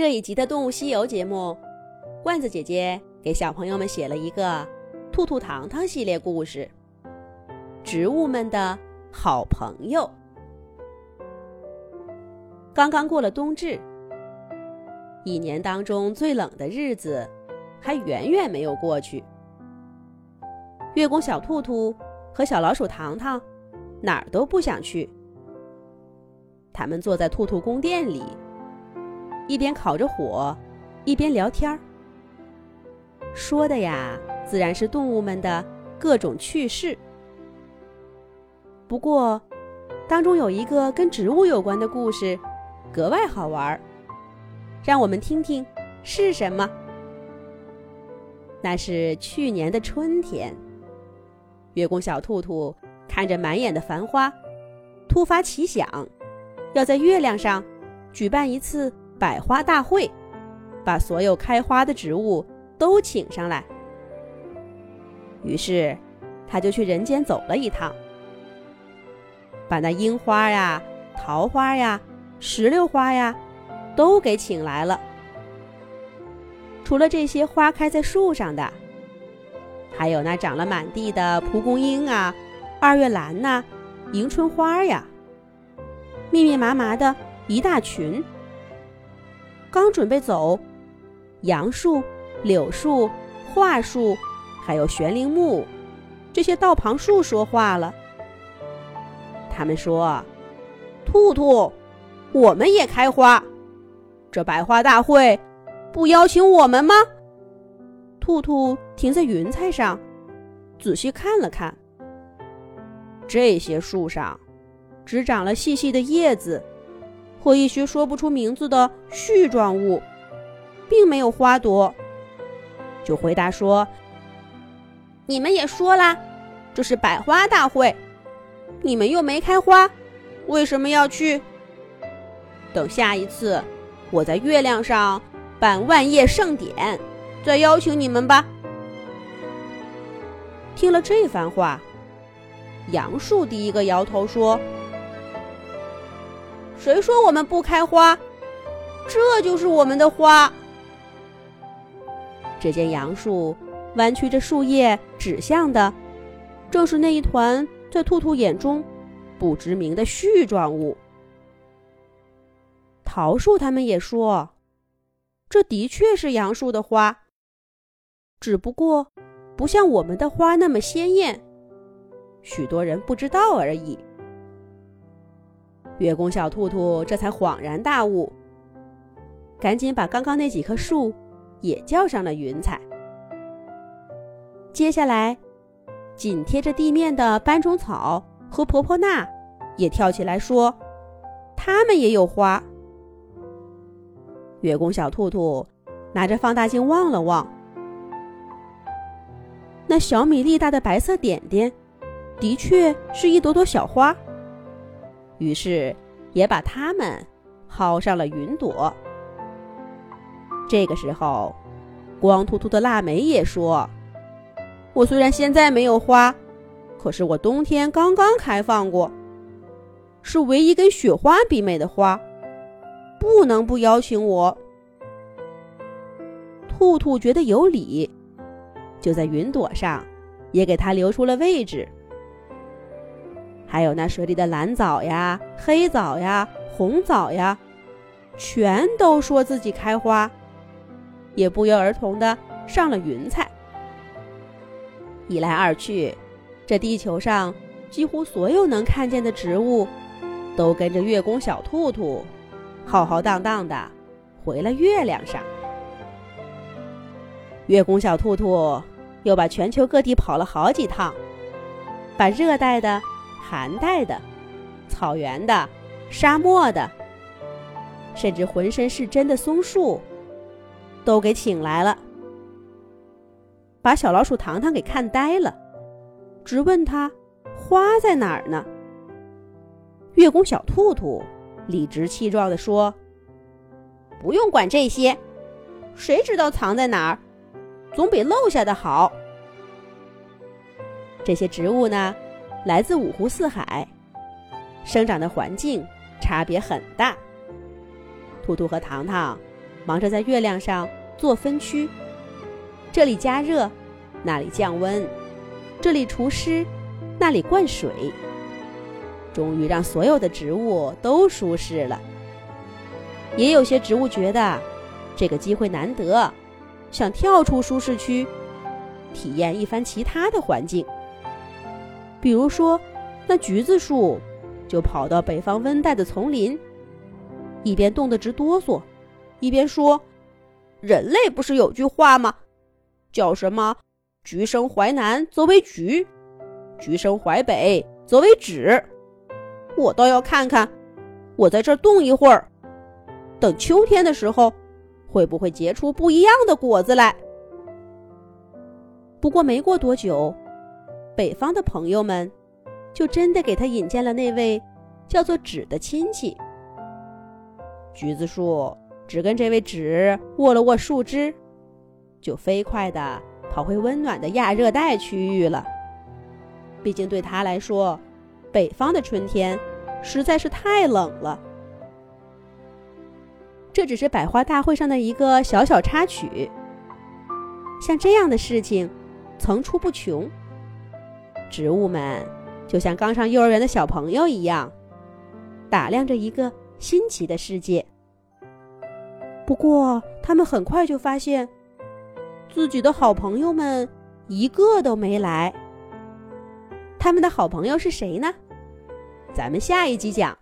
这一集的《动物西游》节目，罐子姐姐给小朋友们写了一个《兔兔糖糖》系列故事，《植物们的好朋友》。刚刚过了冬至，一年当中最冷的日子还远远没有过去。月宫小兔兔和小老鼠糖糖哪儿都不想去，他们坐在兔兔宫殿里。一边烤着火，一边聊天儿，说的呀，自然是动物们的各种趣事。不过，当中有一个跟植物有关的故事，格外好玩儿，让我们听听是什么。那是去年的春天，月宫小兔兔看着满眼的繁花，突发奇想，要在月亮上举办一次。百花大会，把所有开花的植物都请上来。于是，他就去人间走了一趟，把那樱花呀、桃花呀、石榴花呀，都给请来了。除了这些花开在树上的，还有那长了满地的蒲公英啊、二月兰呐、迎春花呀，密密麻麻的一大群。刚准备走，杨树、柳树、桦树，还有悬铃木，这些道旁树说话了。他们说：“兔兔，我们也开花，这百花大会不邀请我们吗？”兔兔停在云彩上，仔细看了看，这些树上只长了细细的叶子。和一些说不出名字的絮状物，并没有花朵，就回答说：“你们也说啦，这是百花大会，你们又没开花，为什么要去？等下一次我在月亮上办万叶盛典，再邀请你们吧。”听了这番话，杨树第一个摇头说。谁说我们不开花？这就是我们的花。只见杨树弯曲着树叶，指向的正是那一团在兔兔眼中不知名的絮状物。桃树他们也说，这的确是杨树的花，只不过不像我们的花那么鲜艳，许多人不知道而已。月宫小兔兔这才恍然大悟，赶紧把刚刚那几棵树也叫上了云彩。接下来，紧贴着地面的斑种草和婆婆纳也跳起来说：“它们也有花。”月宫小兔兔拿着放大镜望了望，那小米粒大的白色点点，的确是一朵朵小花。于是，也把它们薅上了云朵。这个时候，光秃秃的腊梅也说：“我虽然现在没有花，可是我冬天刚刚开放过，是唯一跟雪花比美的花，不能不邀请我。”兔兔觉得有理，就在云朵上也给它留出了位置。还有那水里的蓝藻呀、黑藻呀、红藻呀，全都说自己开花，也不约而同的上了云彩。一来二去，这地球上几乎所有能看见的植物，都跟着月宫小兔兔，浩浩荡荡的回了月亮上。月宫小兔兔又把全球各地跑了好几趟，把热带的。寒带的、草原的、沙漠的，甚至浑身是针的松树，都给请来了，把小老鼠糖糖给看呆了，直问他花在哪儿呢？月宫小兔兔理直气壮地说：“不用管这些，谁知道藏在哪儿，总比漏下的好。这些植物呢？”来自五湖四海，生长的环境差别很大。兔兔和糖糖忙着在月亮上做分区，这里加热，那里降温，这里除湿，那里灌水，终于让所有的植物都舒适了。也有些植物觉得这个机会难得，想跳出舒适区，体验一番其他的环境。比如说，那橘子树就跑到北方温带的丛林，一边冻得直哆嗦，一边说：“人类不是有句话吗？叫什么‘橘生淮南则为橘，橘生淮北则为枳’。我倒要看看，我在这儿冻一会儿。”等秋天的时候，会不会结出不一样的果子来？不过没过多久，北方的朋友们就真的给他引荐了那位叫做纸的亲戚。橘子树只跟这位纸握了握树枝，就飞快地跑回温暖的亚热带区域了。毕竟对他来说，北方的春天实在是太冷了。这只是百花大会上的一个小小插曲。像这样的事情层出不穷。植物们就像刚上幼儿园的小朋友一样，打量着一个新奇的世界。不过，他们很快就发现，自己的好朋友们一个都没来。他们的好朋友是谁呢？咱们下一集讲。